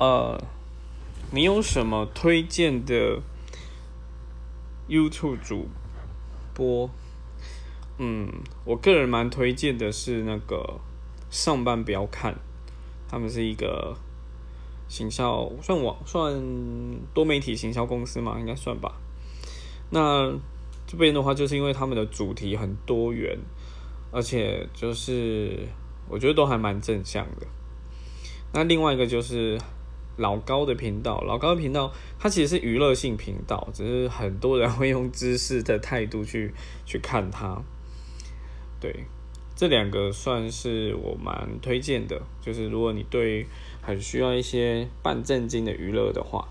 呃，你有什么推荐的 YouTube 主播？嗯，我个人蛮推荐的是那个上班不要看，他们是一个行销算网算多媒体行销公司嘛，应该算吧。那这边的话，就是因为他们的主题很多元，而且就是我觉得都还蛮正向的。那另外一个就是老高的频道，老高的频道它其实是娱乐性频道，只是很多人会用知识的态度去去看它。对，这两个算是我蛮推荐的，就是如果你对很需要一些半正经的娱乐的话。